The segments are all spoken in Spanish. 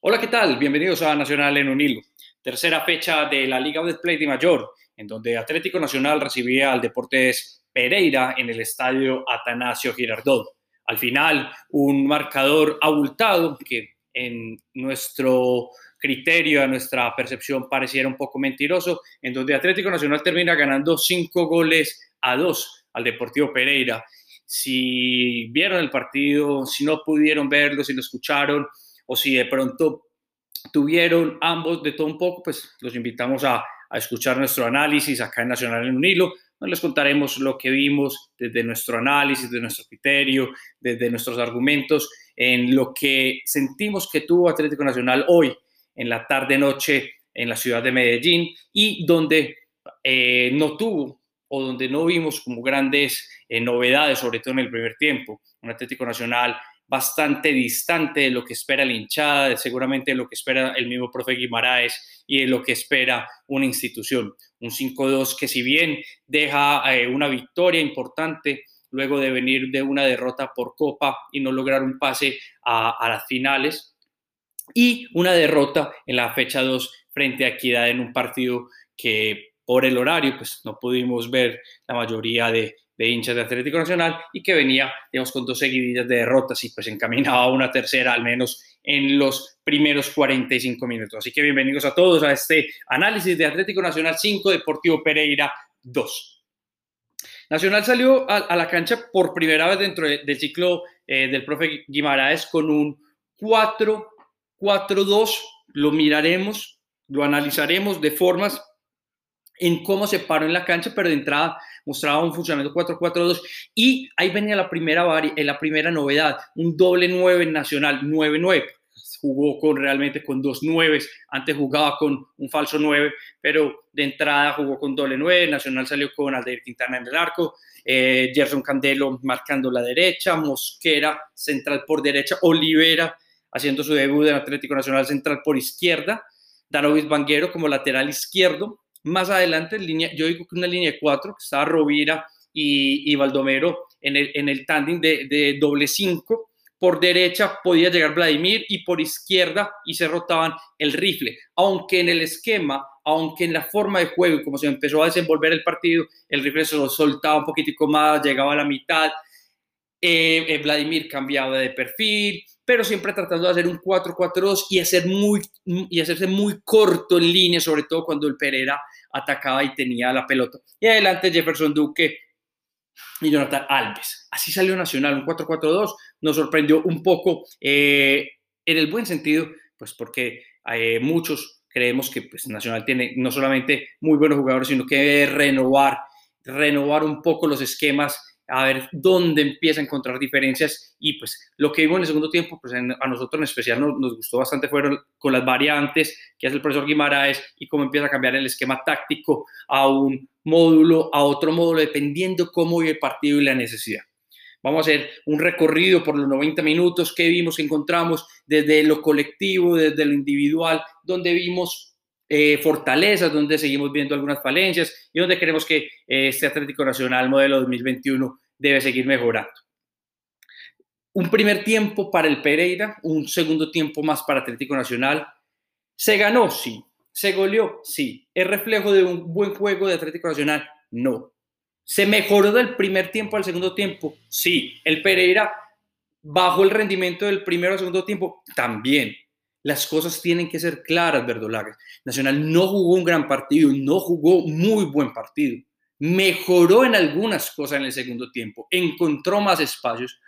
Hola, ¿qué tal? Bienvenidos a Nacional en un. Tercera fecha de la Liga de Play de Mayor, en donde Atlético Nacional recibía al Deportes Pereira en el estadio Atanasio Girardot. Al final, un marcador abultado que en nuestro criterio, a nuestra percepción, pareciera un poco mentiroso, en donde Atlético Nacional termina ganando cinco goles a dos al Deportivo Pereira. Si vieron el partido, si no pudieron verlo, si lo escucharon, o si de pronto tuvieron ambos de todo un poco, pues los invitamos a, escuchar nuestro análisis acá en Nacional en un hilo. les contaremos lo que vimos desde nuestro análisis, desde nuestro criterio, desde nuestros argumentos, en lo que sentimos que tuvo Atlético Nacional hoy, en la tarde-noche, en la ciudad de Medellín, y donde eh, no tuvo o donde no vimos como grandes eh, novedades, sobre todo en el primer tiempo. Un Atlético Nacional bastante distante de lo que espera la hinchada, seguramente lo que espera el mismo profe Guimaraes y de lo que espera una institución. Un 5-2 que si bien deja eh, una victoria importante luego de venir de una derrota por Copa y no lograr un pase a, a las finales, y una derrota en la fecha 2 frente a Equidad en un partido que por el horario pues no pudimos ver la mayoría de, de hinchas de Atlético Nacional y que venía, digamos, con dos seguidillas de derrotas y pues encaminaba a una tercera al menos en los primeros 45 minutos. Así que bienvenidos a todos a este análisis de Atlético Nacional 5, Deportivo Pereira 2. Nacional salió a, la cancha por primera vez dentro del ciclo eh, del profe Guimaraes con un 4-4-2. Lo miraremos, lo analizaremos de formas en cómo se paró en la cancha, pero de entrada mostraba un funcionamiento 4-4-2 y ahí venía la primera, eh, la primera novedad, un doble 9 nacional, 9-9. Jugó con realmente con dos nueves, antes jugaba con un falso 9, pero de entrada jugó con doble 9, Nacional salió con Aldair Quintana en el arco, eh, Gerson Candelo marcando la derecha, Mosquera central por derecha, Olivera haciendo su debut en Atlético Nacional central por izquierda, Danovis Banguero como lateral izquierdo, más adelante, en línea, yo digo que una línea de cuatro, que estaba Rovira y, y Baldomero en el, en el tándem de, de doble cinco. Por derecha podía llegar Vladimir y por izquierda y se rotaban el rifle. Aunque en el esquema, aunque en la forma de juego y como se empezó a desenvolver el partido, el rifle se lo soltaba un poquitico más, llegaba a la mitad. Eh, eh, Vladimir cambiaba de perfil, pero siempre tratando de hacer un 4-4-2 y, hacer muy, y hacerse muy corto en línea, sobre todo cuando el Pereira atacaba y tenía la pelota. Y adelante Jefferson Duque y Jonathan Alves. Así salió Nacional, un 4-4-2. Nos sorprendió un poco eh, en el buen sentido, pues porque eh, muchos creemos que pues, Nacional tiene no solamente muy buenos jugadores, sino que renovar, renovar un poco los esquemas a ver dónde empieza a encontrar diferencias y pues lo que vimos en el segundo tiempo, pues a nosotros en especial nos, nos, gustó bastante fueron con las variantes que hace el profesor Guimaraes y cómo empieza a cambiar el esquema táctico a un módulo, a otro módulo, dependiendo cómo vive el partido y la necesidad. Vamos a hacer un recorrido por los 90 minutos que vimos, que encontramos desde lo colectivo, desde lo individual, donde vimos eh, fortalezas, donde seguimos viendo algunas falencias y donde creemos que eh, este Atlético Nacional modelo 2021 debe seguir mejorando. Un primer tiempo para el Pereira, un segundo tiempo más para Atlético Nacional. ¿Se ganó? Sí. ¿Se goleó? Sí. ¿Es reflejo de un buen juego de Atlético Nacional? No. ¿Se mejoró del primer tiempo al segundo tiempo? Sí. ¿El Pereira bajó el rendimiento del primero al segundo tiempo? También las cosas tienen que ser claras, verdolagas. Nacional no jugó un gran partido, no jugó muy buen partido. Mejoró en algunas cosas en el segundo tiempo, encontró más espacios.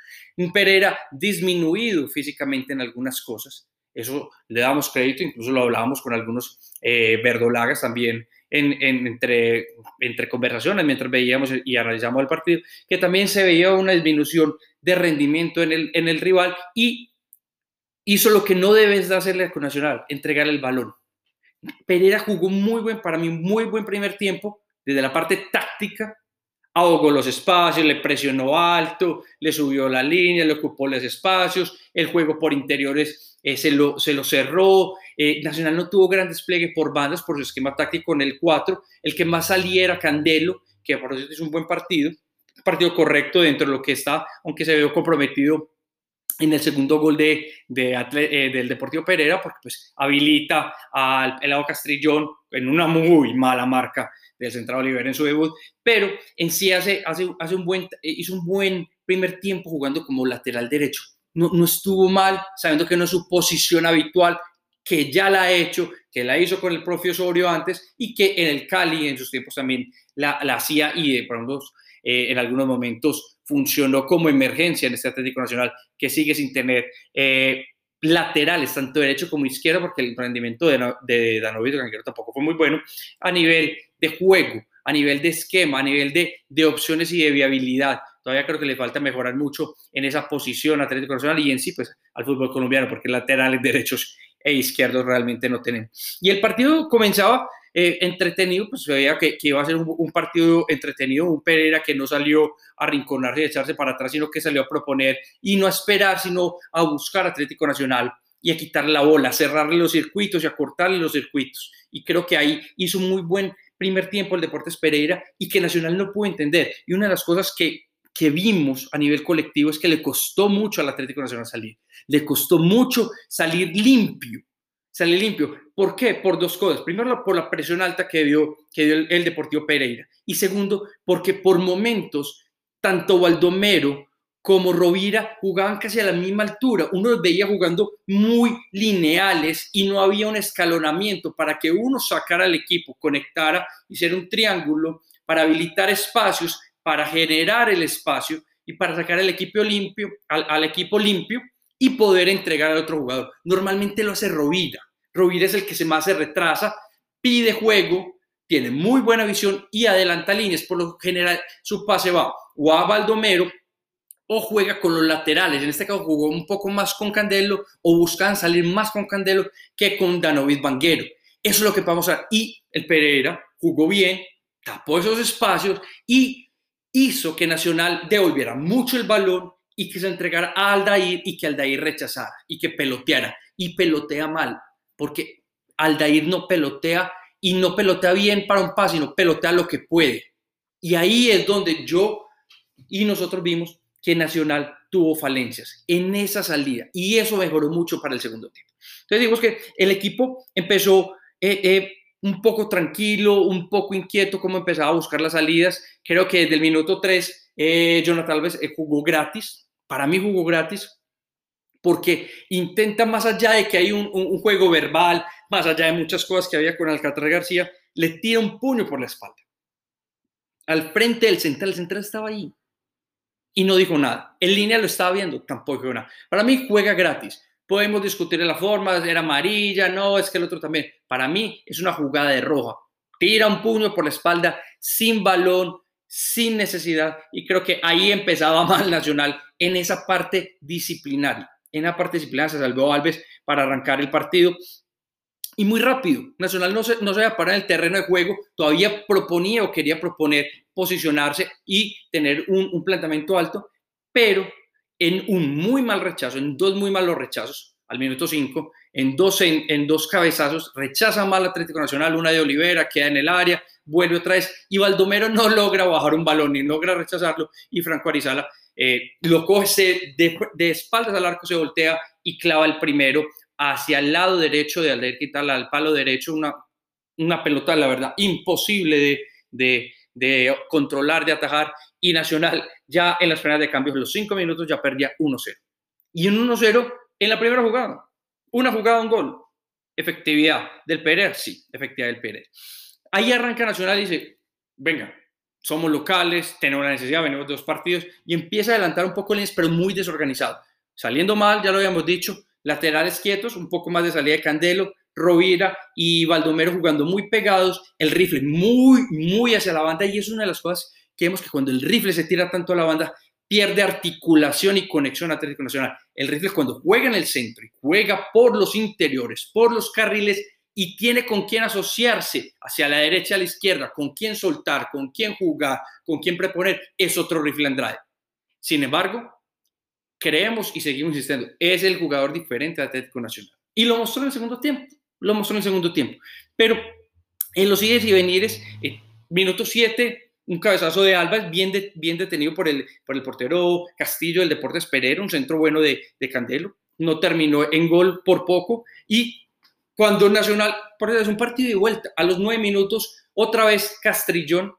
Pereira disminuido físicamente en algunas cosas. Eso le damos crédito, incluso lo hablábamos con algunos eh, verdolagas también entre, entre conversaciones mientras veíamos y analizamos el partido, que también se veía una disminución de rendimiento en en el rival y hizo lo que no debes de hacerle con Nacional, entregar el balón. Pereira jugó muy buen, para mí, muy buen primer tiempo, desde la parte táctica, ahogó los espacios, le presionó alto, le subió la línea, le ocupó los espacios, el juego por interiores eh, se, lo, se lo cerró, eh, Nacional no tuvo gran despliegue por bandas por su esquema táctico en el 4, el que más salía era Candelo, que por eso es un buen partido, partido correcto dentro de lo que está, aunque se vio comprometido en el segundo gol de, eh, del Deportivo Pereira, porque pues habilita al Pelado Castrillón en una muy mala marca del Central Oliver en su debut, pero en sí hace, hace, hace un buen, hizo un buen primer tiempo jugando como lateral derecho. No, no estuvo mal, sabiendo que no es su posición habitual, que ya la ha hecho, que la hizo con el propio Osorio antes y que en el Cali en sus tiempos también la, la hacía y de pronto eh, en algunos momentos funcionó como emergencia en este Atlético Nacional, que sigue sin tener eh, laterales, tanto derecho como izquierdo, porque el rendimiento de, de Danovito tampoco fue muy bueno, a nivel de juego, a nivel de esquema, a nivel de, de opciones y de viabilidad. Todavía creo que le falta mejorar mucho en esa posición Atlético Nacional y en sí, pues, al fútbol colombiano, porque laterales derechos e izquierdos realmente no tenemos. Y el partido comenzaba eh, entretenido, pues se veía que, iba a ser un, partido entretenido, un Pereira que no salió a rinconarse y echarse para atrás, sino que salió a proponer y no a esperar, sino a buscar Atlético Nacional y a quitarle la bola, a cerrarle los circuitos y a cortarle los circuitos. Y creo que ahí hizo un muy buen primer tiempo el Deportes Pereira y que Nacional no pudo entender. Y una de las cosas que, que vimos a nivel colectivo es que le costó mucho al Atlético Nacional salir. Le costó mucho salir limpio sale limpio. ¿Por qué? Por dos cosas. Primero, por la presión alta que dio, que dio el, Deportivo Pereira. Y segundo, porque por momentos, tanto Baldomero como Rovira jugaban casi a la misma altura. Uno los veía jugando muy lineales y no había un escalonamiento para que uno sacara al equipo, conectara, hiciera un triángulo para habilitar espacios, para generar el espacio y para sacar al equipo limpio, al equipo limpio y poder entregar al otro jugador. Normalmente lo hace Rovira. Rovira es el que se más se retrasa, pide juego, tiene muy buena visión y adelanta líneas. Por lo general, su pase va o a Baldomero o juega con los laterales. En este caso jugó un poco más con Candelo o buscan salir más con Candelo que con Danovid Banguero. Eso es lo que vamos a ver. Y el Pereira jugó bien, tapó esos espacios y hizo que Nacional devolviera mucho el balón y que se entregara a Aldair y que Aldair rechazara y que peloteara. Y pelotea mal porque Aldair no pelotea y no pelotea bien para un pase, sino pelotea lo que puede. Y ahí es donde yo y nosotros vimos que Nacional tuvo falencias en esa salida y eso mejoró mucho para el segundo tiempo. Entonces digamos que el equipo empezó eh, eh, un poco tranquilo, un poco inquieto como empezaba a buscar las salidas. Creo que desde el minuto 3 eh, Jonathan Alves jugó gratis, para mí jugó gratis, porque intenta más allá de que hay un, juego verbal, más allá de muchas cosas que había con Alcatraz García, le tira un puño por la espalda. Al frente del central, el central estaba ahí y no dijo nada. En línea lo estaba viendo, tampoco dijo nada. Para mí juega gratis. Podemos discutir la forma, era amarilla, no, es que el otro también. Para mí es una jugada de roja. Tira un puño por la espalda, sin balón, sin necesidad. Y creo que ahí empezaba mal Nacional en esa parte disciplinaria en la parte se salvó Alves para arrancar el partido. Y muy rápido, Nacional no se, no se en el terreno de juego, todavía proponía o quería proponer posicionarse y tener un, planteamiento alto, pero en un muy mal rechazo, en dos muy malos rechazos, al minuto 5, en dos, en, dos cabezazos, rechaza mal Atlético Nacional, una de Olivera, queda en el área, vuelve otra vez, y Baldomero no logra bajar un balón ni logra rechazarlo, y Franco Arizala eh, lo coge de, espaldas al arco, se voltea y clava el primero hacia el lado derecho de Alder al palo derecho, una, una pelota, la verdad, imposible de, de, controlar, de atajar, y Nacional ya en las primeras de cambios, los cinco minutos ya perdía 1-0. Y un 1-0 en la primera jugada, una jugada, un gol. Efectividad del Pérez, sí, efectividad del Pérez. Ahí arranca Nacional y dice, venga, somos locales, tenemos una necesidad, venimos de dos partidos y empieza a adelantar un poco el pero muy desorganizado. Saliendo mal, ya lo habíamos dicho, laterales quietos, un poco más de salida de Candelo, Rovira y Baldomero jugando muy pegados, el rifle muy, muy hacia la banda y es una de las cosas que vemos que cuando el rifle se tira tanto a la banda, pierde articulación y conexión Atlético Nacional. El rifle cuando juega en el centro y juega por los interiores, por los carriles, y tiene con quién asociarse hacia la derecha, a la izquierda, con quién soltar, con quién jugar, con quién preponer, es otro rifle Andrade. Sin embargo, creemos y seguimos insistiendo, es el jugador diferente de Atlético Nacional. Y lo mostró en el segundo tiempo, lo mostró en el segundo tiempo. Pero en los siguientes y venires, eh, minuto 7, un cabezazo de Alba, bien, bien detenido por el, por el portero Castillo del Deportes Pereira, un centro bueno de, de Candelo. No terminó en gol por poco. Y cuando Nacional, por es un partido de vuelta, a los nueve minutos, otra vez Castrillón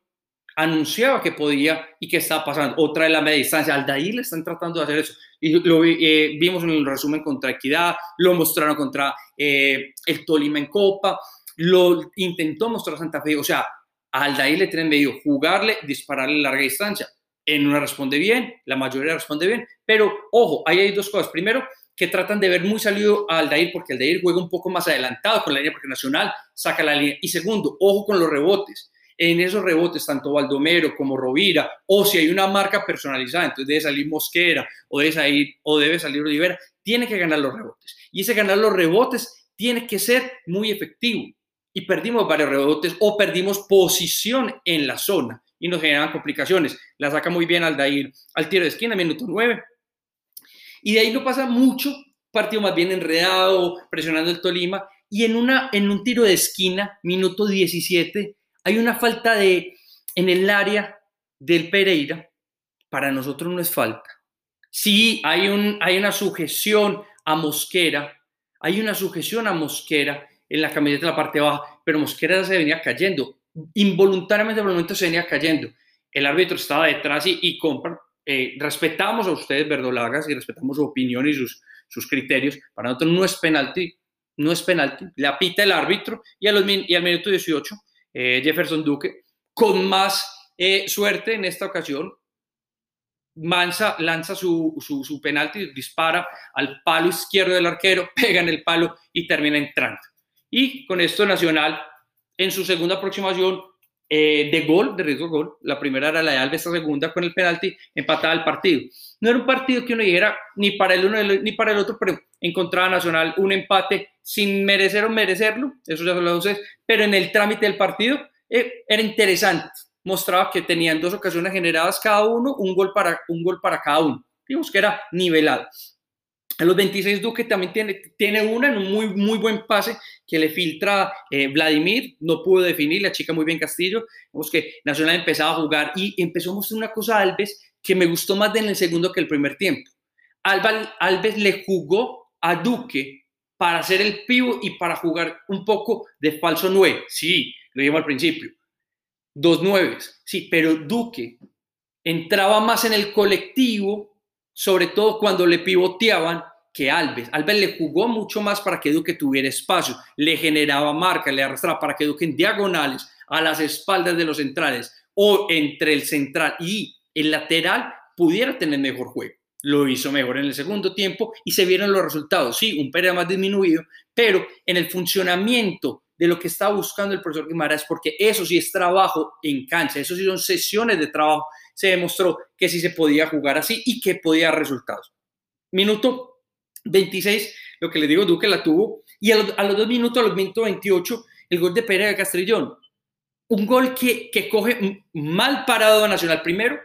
anunciaba que podía y que estaba pasando. Otra de la media distancia. Aldair le están tratando de hacer eso. Y lo eh, vimos en el resumen contra Equidad, lo mostraron contra eh, el Tolima en Copa, lo intentó mostrar Santa Fe. O sea, a Aldair le tienen medio jugarle, dispararle larga distancia. En una responde bien, la mayoría responde bien, pero ojo, ahí hay dos cosas. Primero, que tratan de ver muy salido a Aldair porque Aldair juega un poco más adelantado con la línea porque Nacional saca la línea. Y segundo, ojo con los rebotes en esos rebotes, tanto Baldomero como Rovira, o si hay una marca personalizada, entonces debe salir Mosquera o debe salir, o debe salir Olivera, tiene que ganar los rebotes. Y ese ganar los rebotes tiene que ser muy efectivo. Y perdimos varios rebotes o perdimos posición en la zona y nos generan complicaciones. La saca muy bien Aldair al tiro de esquina, minuto 9. Y de ahí no pasa mucho, partido más bien enredado, presionando el Tolima. Y en, una, en un tiro de esquina, minuto 17, hay una falta de, en el área del Pereira, para nosotros no es falta. Sí, hay, un, hay una sujeción a Mosquera, hay una sujeción a Mosquera en la camiseta de la parte baja, pero Mosquera se venía cayendo, involuntariamente por el momento se venía cayendo. El árbitro estaba detrás y, y compra. Eh, respetamos a ustedes, verdolagas, y respetamos su opinión y sus, sus criterios. Para nosotros no es penalti, no es penalti. Le apita el árbitro y, a los, y al minuto 18 eh, Jefferson Duque, con más eh, suerte en esta ocasión. Mansa lanza su, su, penalti, dispara al palo izquierdo del arquero, pega en el palo y termina entrando. Y con esto Nacional, en su segunda aproximación eh, de gol, de riesgo gol, la primera era la de Alves, la segunda con el penalti, empataba el partido. No era un partido que uno dijera ni para el uno ni para el otro, pero encontraba Nacional un empate sin merecer o merecerlo, eso ya lo sé, pero en el trámite del partido eh, era interesante. Mostraba que tenían dos ocasiones generadas cada uno, un gol para, un gol para cada uno. Digamos que era nivelado. A los 26 Duque también tiene, tiene una en un muy, muy buen pase que le filtra eh, Vladimir, no pudo definir, la chica muy bien Castillo. Vemos que Nacional empezaba a jugar y empezó a mostrar una cosa a Alves que me gustó más en el segundo que el primer tiempo. Alves le jugó a Duque para hacer el pivo y para jugar un poco de falso 9. Sí, lo dijimos al principio. Dos nueves, sí, pero Duque entraba más en el colectivo, sobre todo cuando le pivoteaban que Alves. Alves le jugó mucho más para que Duque tuviera espacio, le generaba marca, le arrastraba para que Duque en diagonales a las espaldas de los centrales o entre el central y el lateral pudiera tener mejor juego lo hizo mejor en el segundo tiempo y se vieron los resultados. Sí, un Pereira más disminuido, pero en el funcionamiento de lo que está buscando el profesor Guimaraes, porque eso sí es trabajo en cancha, eso sí son sesiones de trabajo, se demostró que sí se podía jugar así y que podía dar resultados. Minuto 26, lo que le digo, Duque la tuvo, y a los, dos minutos, a los minutos 28, el gol de Pereira de Castrillón. Un gol que, que coge mal parado a Nacional primero,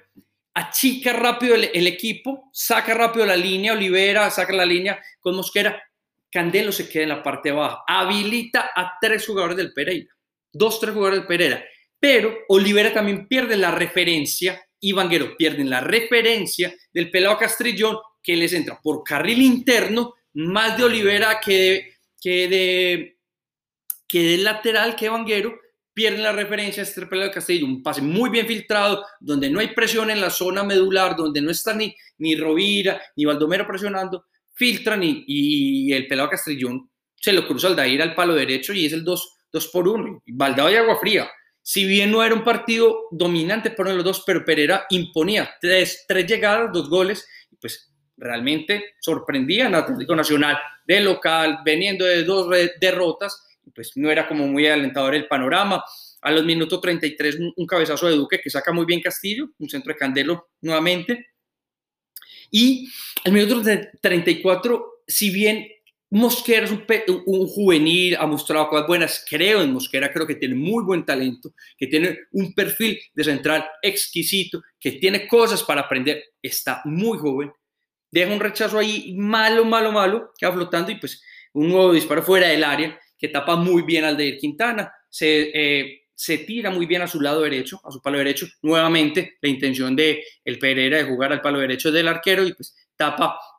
achica rápido el, equipo, saca rápido la línea, Olivera saca la línea con Mosquera, Candelo se queda en la parte baja, habilita a tres jugadores del Pereira, dos, tres jugadores del Pereira, pero Olivera también pierde la referencia y Vanguero pierden la referencia del pelado Castrillón que les entra por carril interno, más de Olivera que que de, que de lateral que Vanguero, pierden la referencia a este pelado de Castillo, un pase muy bien filtrado, donde no hay presión en la zona medular, donde no está ni, ni Rovira, ni Baldomero presionando, filtran y, y el pelado Castrillón se lo cruza al Dair al palo derecho y es el 2, por 1. Baldado y agua fría. Si bien no era un partido dominante por los dos, pero Pereira imponía tres, tres llegadas, dos goles, pues realmente sorprendía al Atlético Nacional de local, veniendo de dos derrotas pues no era como muy alentador el panorama. A los minutos 33, un cabezazo de Duque que saca muy bien Castillo, un centro de Candelo nuevamente. Y al minuto 34, si bien Mosquera es un, juvenil, ha mostrado cosas buenas, creo en Mosquera, creo que tiene muy buen talento, que tiene un perfil de central exquisito, que tiene cosas para aprender, está muy joven, deja un rechazo ahí malo, malo, malo, que va flotando y pues un nuevo disparo fuera del área que tapa muy bien al de Quintana. Se, eh, se tira muy bien a su lado derecho, a su palo derecho. Nuevamente, la intención de el Pereira de jugar al palo derecho del arquero y pues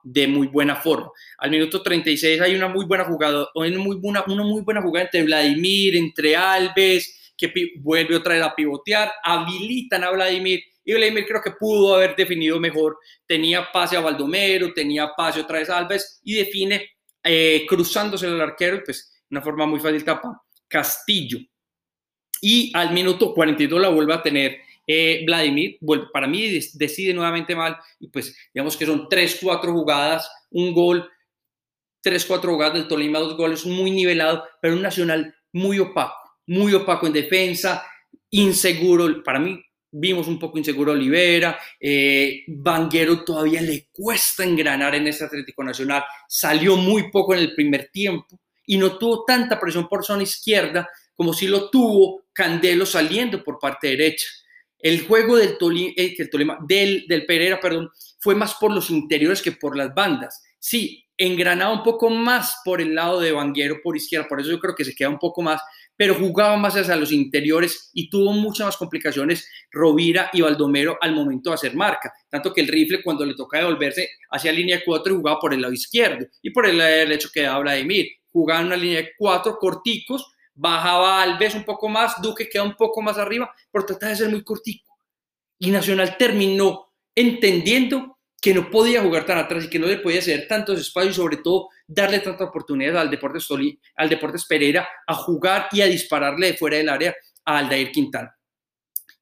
de muy buena forma. Al minuto 36 hay una muy buena jugada, una muy buena, muy buena jugada entre Vladimir, entre Alves, que vuelve otra vez a pivotear, habilitan a Vladimir y Vladimir creo que pudo haber definido mejor. Tenía pase a Baldomero, tenía pase otra vez a Alves y define eh, cruzándose el arquero, pues una forma muy fácil tapa Castillo. Y al minuto 42 la vuelve a tener eh, Vladimir. Para mí decide nuevamente mal y pues digamos que son 3-4 jugadas, un gol, 3-4 jugadas del Tolima, dos goles, muy nivelado, pero un Nacional muy opaco, muy opaco en defensa, inseguro. Para mí vimos un poco inseguro Olivera, eh, Vanguero todavía le cuesta engranar en este Atlético Nacional, salió muy poco en el primer tiempo y no tuvo tanta presión por zona izquierda como si lo tuvo Candelo saliendo por parte derecha. El juego del, eh, del, del Pereira perdón, fue más por los interiores que por las bandas. Sí, engranaba un poco más por el lado de Vanguero por izquierda, por eso yo creo que se queda un poco más, pero jugaba más hacia los interiores y tuvo muchas más complicaciones Rovira y Baldomero al momento de hacer marca. Tanto que el rifle, cuando le toca devolverse hacia línea 4, jugaba por el lado izquierdo y por el lado derecho quedaba Vladimir. Jugaba en una línea de 4 corticos, bajaba Alves un poco más, Duque queda un poco más arriba, por tratar de ser muy cortico. Y Nacional terminó entendiendo que no podía jugar tan atrás y que no le podía hacer tantos espacios y sobre todo darle tantas oportunidades al Deportes, al Deportes Pereira a jugar y a dispararle de fuera del área a Aldair Quintana.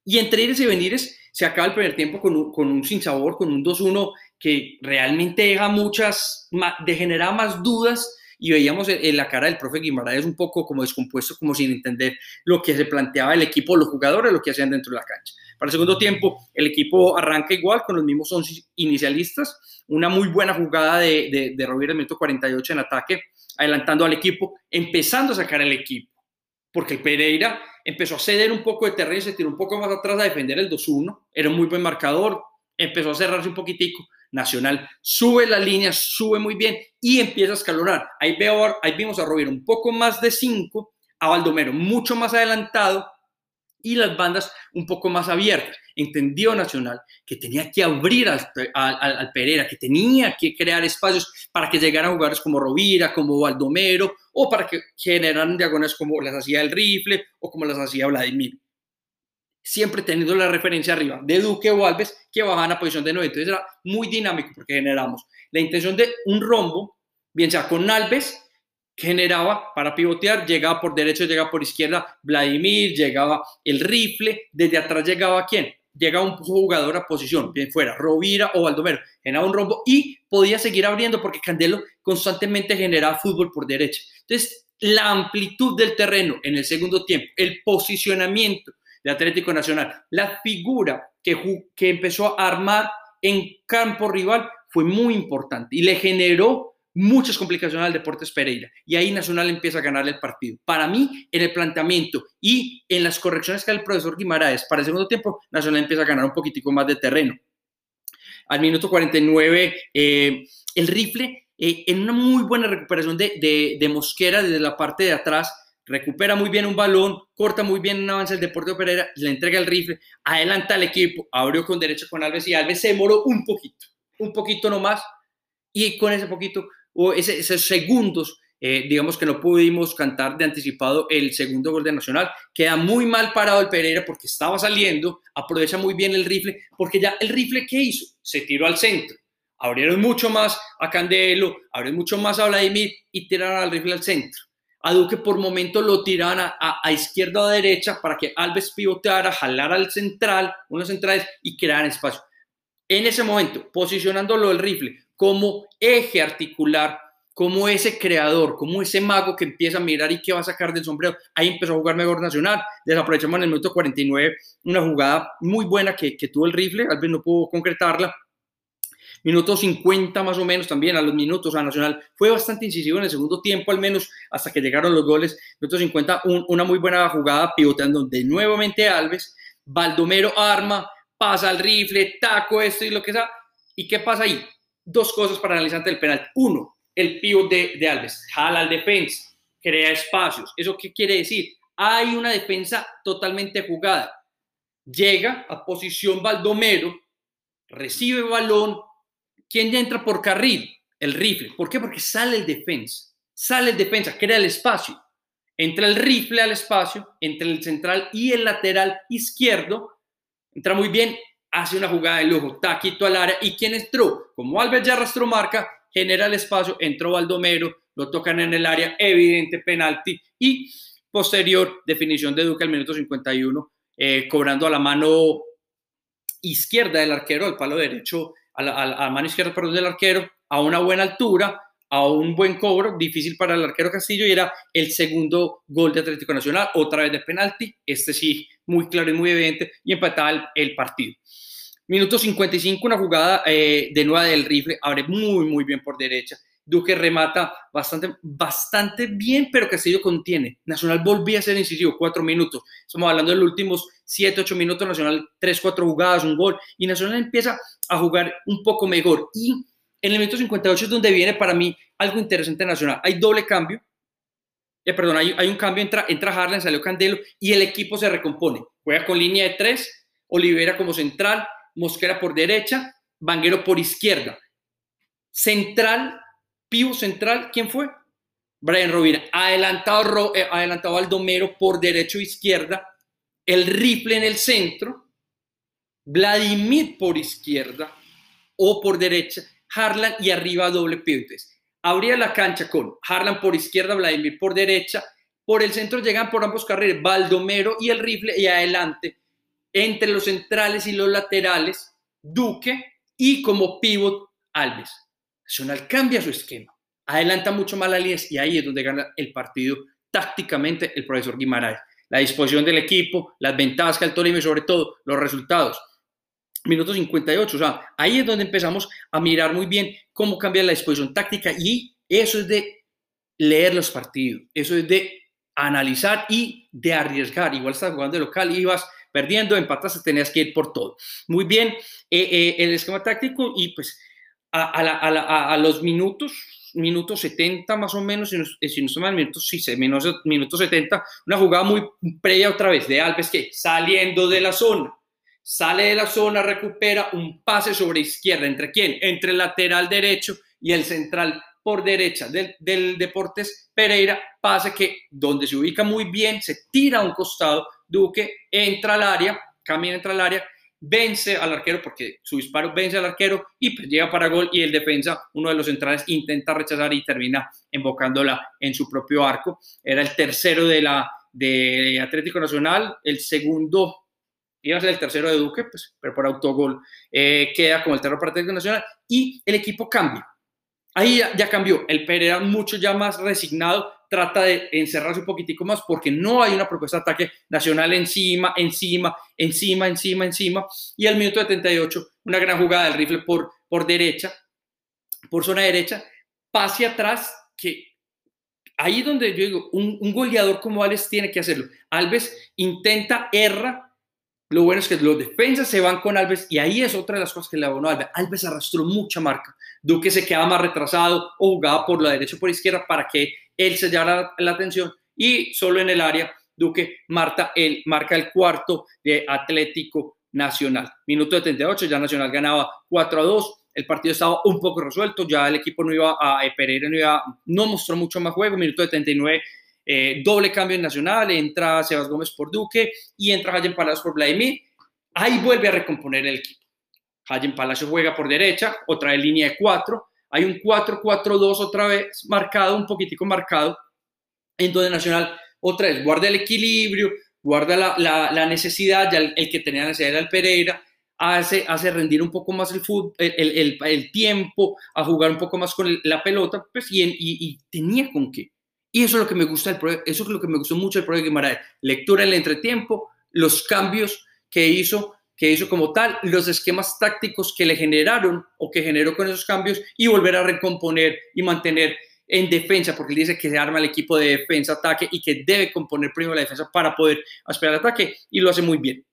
Y entre ires y venires se acaba el primer tiempo con un, con un sinsabor, con un 2-1 que realmente deja muchas, de generar más dudas y veíamos en la cara del profe Guimaraes un poco como descompuesto, como sin entender lo que se planteaba el equipo, los jugadores, lo que hacían dentro de la cancha. Para el segundo tiempo, el equipo arranca igual con los mismos 11 inicialistas, una muy buena jugada de, de, de Rovira minuto 48 en ataque, adelantando al equipo, empezando a sacar el equipo, porque el Pereira empezó a ceder un poco de terreno y se tiró un poco más atrás a defender el 2-1, era un muy buen marcador, empezó a cerrarse un poquitico, Nacional sube la línea, sube muy bien y empieza a escalonar. Ahí, veo, ahí vimos a Rovira un poco más de 5, a Baldomero mucho más adelantado y las bandas un poco más abiertas. Entendió Nacional que tenía que abrir al, al, Pereira, que tenía que crear espacios para que llegaran jugadores como Rovira, como Baldomero, o para que generaran diagonales como las hacía el Rifle o como las hacía Vladimir siempre teniendo la referencia arriba de Duque o Alves que bajaban a posición de 9. Entonces era muy dinámico porque generamos la intención de un rombo, bien sea con Alves, generaba para pivotear, llegaba por derecho, llegaba por izquierda Vladimir, llegaba el rifle, desde atrás llegaba quién? Llegaba un jugador a posición, bien fuera, Rovira o Baldomero, generaba un rombo y podía seguir abriendo porque Candelo constantemente generaba fútbol por derecha. Entonces, la amplitud del terreno en el segundo tiempo, el posicionamiento, de Atlético Nacional. La figura que, que empezó a armar en campo rival fue muy importante y le generó muchas complicaciones al Deportes Pereira. Y ahí Nacional empieza a ganar el partido. Para mí, en el planteamiento y en las correcciones que hace el profesor Guimaraes para el segundo tiempo, Nacional empieza a ganar un poquitico más de terreno. Al minuto 49, eh, el rifle, eh, en una muy buena recuperación de, de Mosquera desde la parte de atrás, recupera muy bien un balón, corta muy bien un avance el Deportivo Pereira, le entrega el rifle, adelanta al equipo, abrió con derecho con Alves y Alves se demoró un poquito, un poquito nomás, y con ese poquito, o esos segundos, eh, digamos que no pudimos cantar de anticipado el segundo gol de Nacional, queda muy mal parado el Pereira porque estaba saliendo, aprovecha muy bien el rifle, porque ya el rifle que hizo, se tiró al centro, abrieron mucho más a Candelo, abrieron mucho más a Vladimir y tiraron al rifle al centro a Duque por momento lo tiraban a, izquierda o a derecha para que Alves pivoteara, jalara al central, unos centrales y crearan espacio. En ese momento, posicionándolo el rifle como eje articular, como ese creador, como ese mago que empieza a mirar y que va a sacar del sombrero. Ahí empezó a jugar mejor Nacional. Desaprovechamos en el minuto 49 una jugada muy buena que, que tuvo el rifle. Alves no pudo concretarla Minuto 50 más o menos también, a los minutos a Nacional. Fue bastante incisivo en el segundo tiempo, al menos hasta que llegaron los goles. Minuto 50, una muy buena jugada pivoteando de nuevamente Alves. Baldomero arma, pasa al rifle, taco esto y lo que sea. ¿Y qué pasa ahí? Dos cosas para analizar el penal. Uno, el pivot de, de Alves. Jala al defensa, crea espacios. ¿Eso qué quiere decir? hay una defensa totalmente jugada. Llega a posición Baldomero, recibe balón. ¿Quién entra por carril? El rifle. ¿Por qué? Porque sale el defensa. Sale el defensa, crea el espacio. Entra el rifle al espacio, entre el central y el lateral izquierdo. Entra muy bien, hace una jugada de lujo, taquito al área. ¿Y quién entró? Como Albert ya arrastró marca, genera el espacio, entró Baldomero, lo tocan en el área, evidente penalti. Y posterior, definición de Duque al minuto 51, eh, cobrando a la mano izquierda del arquero, al palo derecho, a la, mano izquierda, perdón, del arquero, a una buena altura, a un buen cobro, difícil para el arquero Castillo, y era el segundo gol de Atlético Nacional, otra vez de penalti, este sí, muy claro y muy evidente, y empataba el, partido. Minuto 55, una jugada eh, de nueva del rifle, abre muy, muy bien por derecha, Duque remata bastante, bastante bien, pero Castillo contiene. Nacional volvía a ser incisivo, cuatro minutos. Estamos hablando de los últimos siete, ocho minutos. Nacional, tres, cuatro jugadas, un gol. Y Nacional empieza a jugar un poco mejor. Y en el minuto 58 es donde viene para mí algo interesante Nacional. Hay doble cambio. Eh, perdón, hay, un cambio. Entra, entra Harlan, salió Candelo y el equipo se recompone. Juega con línea de tres, Olivera como central, Mosquera por derecha, Vanguero por izquierda. Central pivo central, ¿quién fue? Brian Rovira. Adelantado, eh, adelantado por derecho e izquierda. El rifle en el centro. Vladimir por izquierda o por derecha. Harlan y arriba doble pivo. Abría la cancha con Harlan por izquierda, Vladimir por derecha. Por el centro llegan por ambos carriles Baldomero y el rifle y adelante entre los centrales y los laterales Duque y como pivot Alves. Nacional cambia su esquema, adelanta mucho más la línea y ahí es donde gana el partido tácticamente el profesor Guimaraes. La disposición del equipo, las ventajas que al Tolima y sobre todo los resultados. Minuto 58, o sea, ahí es donde empezamos a mirar muy bien cómo cambia la disposición táctica y eso es de leer los partidos, eso es de analizar y de arriesgar. Igual estás jugando de local, ibas perdiendo, empatas, tenías que ir por todo. Muy bien, eh, eh, el esquema táctico y pues a, los minutos, minutos 70 más o menos, si no, eh, si no minutos, sí, menos, minutos 70, una jugada muy previa otra vez de Alves que saliendo de la zona, sale de la zona, recupera un pase sobre izquierda, ¿entre quién? Entre el lateral derecho y el central por derecha del, del Deportes Pereira, pase que donde se ubica muy bien, se tira a un costado, Duque entra al área, camina entra al área, vence al arquero porque su disparo vence al arquero y pues llega para gol y el defensa, uno de los centrales, intenta rechazar y termina embocándola en su propio arco. Era el tercero de la de Atlético Nacional, el segundo iba a ser el tercero de Duque, pues, pero por autogol eh, queda como el terror para Atlético Nacional y el equipo cambia. Ahí ya, cambió, el Pereira mucho ya más resignado, trata de encerrarse un poquitico más porque no hay una propuesta de ataque nacional encima, encima, encima, encima, encima. Y al minuto 78, una gran jugada del rifle por, por derecha, por zona derecha, pase atrás, que ahí donde yo digo, un, un goleador como Alves tiene que hacerlo. Alves intenta, erra, lo bueno es que los defensas se van con Alves y ahí es otra de las cosas que le abonó Alves. Alves arrastró mucha marca. Duque se quedaba más retrasado o jugaba por la derecha o por izquierda para que él se llevara la, atención y solo en el área Duque marca el, cuarto de Atlético Nacional. Minuto 78, ya Nacional ganaba 4 a 2. El partido estaba un poco resuelto, ya el equipo no iba a eh, Pereira, no, iba, no mostró mucho más juego. Minuto 79, eh, doble cambio en Nacional, entra Sebas Gómez por Duque y entra Jayen Palacios por Vladimir. Ahí vuelve a recomponer el equipo. Jayen Palacios juega por derecha, otra vez línea de 4. Hay un 4-4-2 otra vez marcado, un poquitico marcado, en donde Nacional otra vez guarda el equilibrio, guarda la, necesidad, ya el, que tenía necesidad era el Pereira, hace, hace rendir un poco más el, fútbol, el, tiempo, a jugar un poco más con la pelota, pues, y, y tenía con qué. Y eso es lo que me gusta el eso es lo que me gustó mucho del proyecto Guimaraes. Lectura en el entretiempo, los cambios que hizo, que hizo como tal, los esquemas tácticos que le generaron o que generó con esos cambios y volver a recomponer y mantener en defensa, porque él dice que se arma el equipo de defensa-ataque y que debe componer primero la defensa para poder aspirar al ataque y lo hace muy bien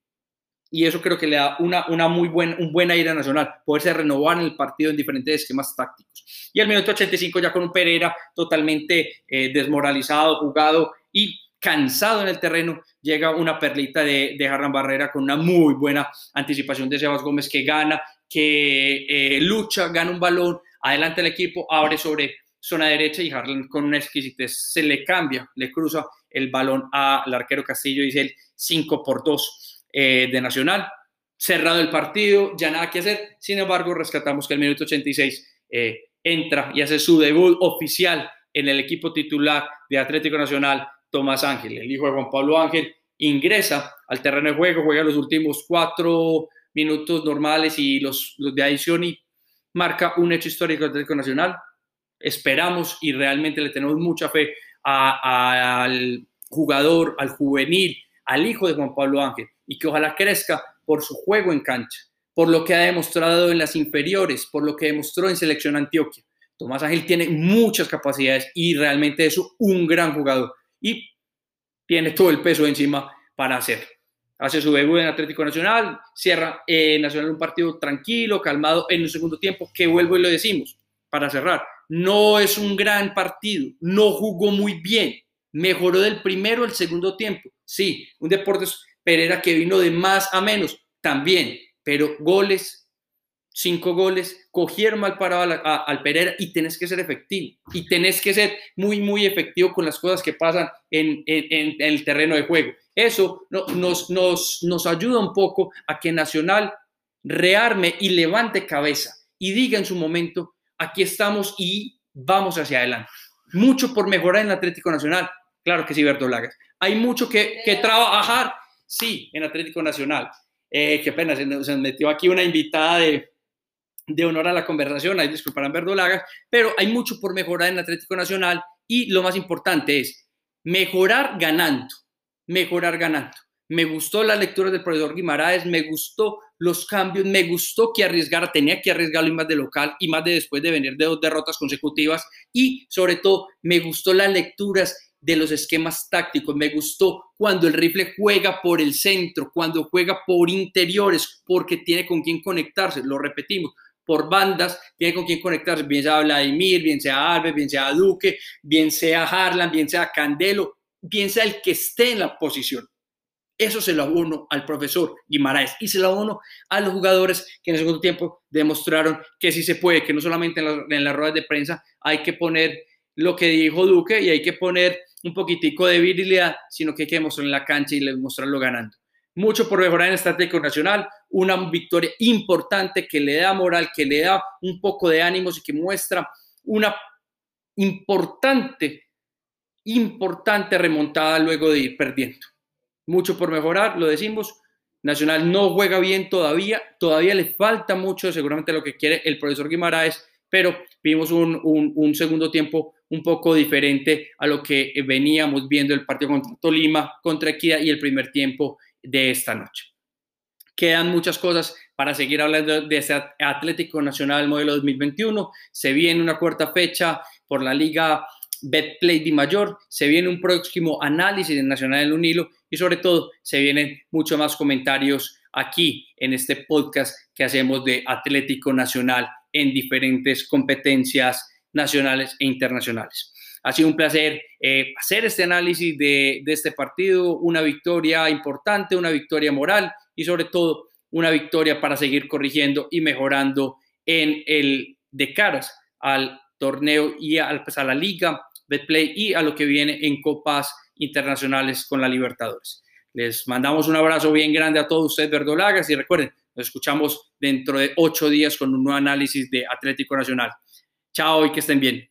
y eso creo que le da una, una muy buen, un buen aire nacional, poderse renovar en el partido en diferentes esquemas tácticos. Y al minuto 85 ya con un Pereira totalmente eh, desmoralizado, jugado y cansado en el terreno, llega una perlita de, de Harlan Barrera con una muy buena anticipación de Sebas Gómez que gana, que eh, lucha, gana un balón, adelante el equipo, abre sobre zona derecha y Harlan con una exquisitez se le cambia, le cruza el balón al arquero Castillo, dice el 5 por 2 eh, de Nacional. Cerrado el partido, ya nada que hacer. Sin embargo, rescatamos que el minuto 86 eh, entra y hace su debut oficial en el equipo titular de Atlético Nacional, Tomás Ángel, el hijo de Juan Pablo Ángel, ingresa al terreno de juego, juega los últimos cuatro minutos normales y los, los de adición y marca un hecho histórico Atlético Nacional. Esperamos y realmente le tenemos mucha fe al jugador, al juvenil, al hijo de Juan Pablo Ángel y que ojalá crezca por su juego en cancha, por lo que ha demostrado en las inferiores, por lo que demostró en Selección Antioquia. Tomás Ángel tiene muchas capacidades y realmente es un gran jugador y tiene todo el peso encima para hacer. Hace su debut en Atlético Nacional, cierra eh, Nacional un partido tranquilo, calmado en un segundo tiempo, que vuelvo y lo decimos para cerrar. No es un gran partido, no jugó muy bien, mejoró del primero al segundo tiempo. Sí, un Deportes Pereira que vino de más a menos, también, pero goles, cinco goles, cogieron mal parado al Pereira y tenés que ser efectivo y tenés que ser muy, muy efectivo con las cosas que pasan en, en, el terreno de juego. Eso nos, nos, nos ayuda un poco a que Nacional rearme y levante cabeza y diga en su momento, aquí estamos y vamos hacia adelante. Mucho por mejorar en el Atlético Nacional. Claro que sí, Berto Lagas. Hay mucho que, que trabajar, sí, en Atlético Nacional. Eh, qué pena, se nos, metió aquí una invitada de, de honor a la conversación, ahí disculparán Lagas, pero hay mucho por mejorar en Atlético Nacional y lo más importante es mejorar ganando, mejorar ganando. Me gustó la lectura del profesor Guimaraes, me gustó los cambios, me gustó que arriesgara, tenía que arriesgarlo y más de local y más de después de venir de dos derrotas consecutivas y sobre todo me gustó las lecturas de los esquemas tácticos, me gustó cuando el rifle juega por el centro, cuando juega por interiores, porque tiene con quién conectarse, lo repetimos, por bandas, tiene con quién conectarse, bien sea Vladimir, bien sea Alves, bien sea Duque, bien sea Harlan, bien sea Candelo, bien sea el que esté en la posición. Eso se lo abono al profesor Guimaraes y se lo abono a los jugadores que en el segundo tiempo demostraron que sí se puede, que no solamente en, las ruedas de prensa hay que poner lo que dijo Duque y hay que poner un poquitico de virilidad, sino que hay que en la cancha y mostrarlo ganando. Mucho por mejorar en el estratégico nacional, una victoria importante que le da moral, que le da un poco de ánimos y que muestra una importante, importante remontada luego de ir perdiendo mucho por mejorar, lo decimos. Nacional no juega bien todavía, todavía le falta mucho, seguramente lo que quiere el profesor Guimaraes, pero vimos un, segundo tiempo un poco diferente a lo que veníamos viendo el partido contra Tolima, contra Equidad y el primer tiempo de esta noche. Quedan muchas cosas para seguir hablando de este Atlético Nacional modelo 2021. Se viene una cuarta fecha por la Liga Betplay de Mayor, se viene un próximo análisis de Nacional del Unilo y sobre todo se vienen muchos más comentarios aquí en este podcast que hacemos de Atlético Nacional en diferentes competencias nacionales e internacionales. Ha sido un placer eh, hacer este análisis de, este partido, una victoria importante, una victoria moral y sobre todo una victoria para seguir corrigiendo y mejorando en el de caras al torneo y al, pues, a la liga Betplay y a lo que viene en copas internacionales con la Libertadores. Les mandamos un abrazo bien grande a todos ustedes, verdolagas, y recuerden, nos escuchamos dentro de ocho días con un nuevo análisis de Atlético Nacional. Chao y que estén bien.